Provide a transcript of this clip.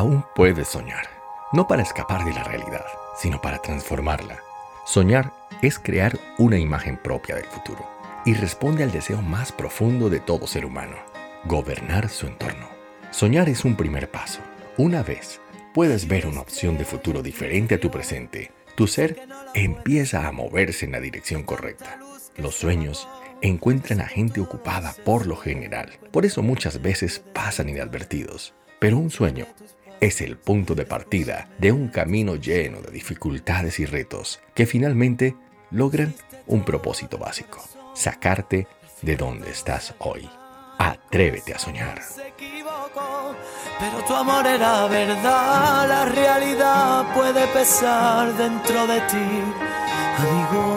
Aún puedes soñar, no para escapar de la realidad, sino para transformarla. Soñar es crear una imagen propia del futuro y responde al deseo más profundo de todo ser humano, gobernar su entorno. Soñar es un primer paso. Una vez puedes ver una opción de futuro diferente a tu presente, tu ser empieza a moverse en la dirección correcta. Los sueños encuentran a gente ocupada por lo general, por eso muchas veces pasan inadvertidos. Pero un sueño es el punto de partida de un camino lleno de dificultades y retos que finalmente logran un propósito básico, sacarte de donde estás hoy. Atrévete a soñar. Pero tu amor era verdad, la realidad puede pesar dentro de ti, amigo.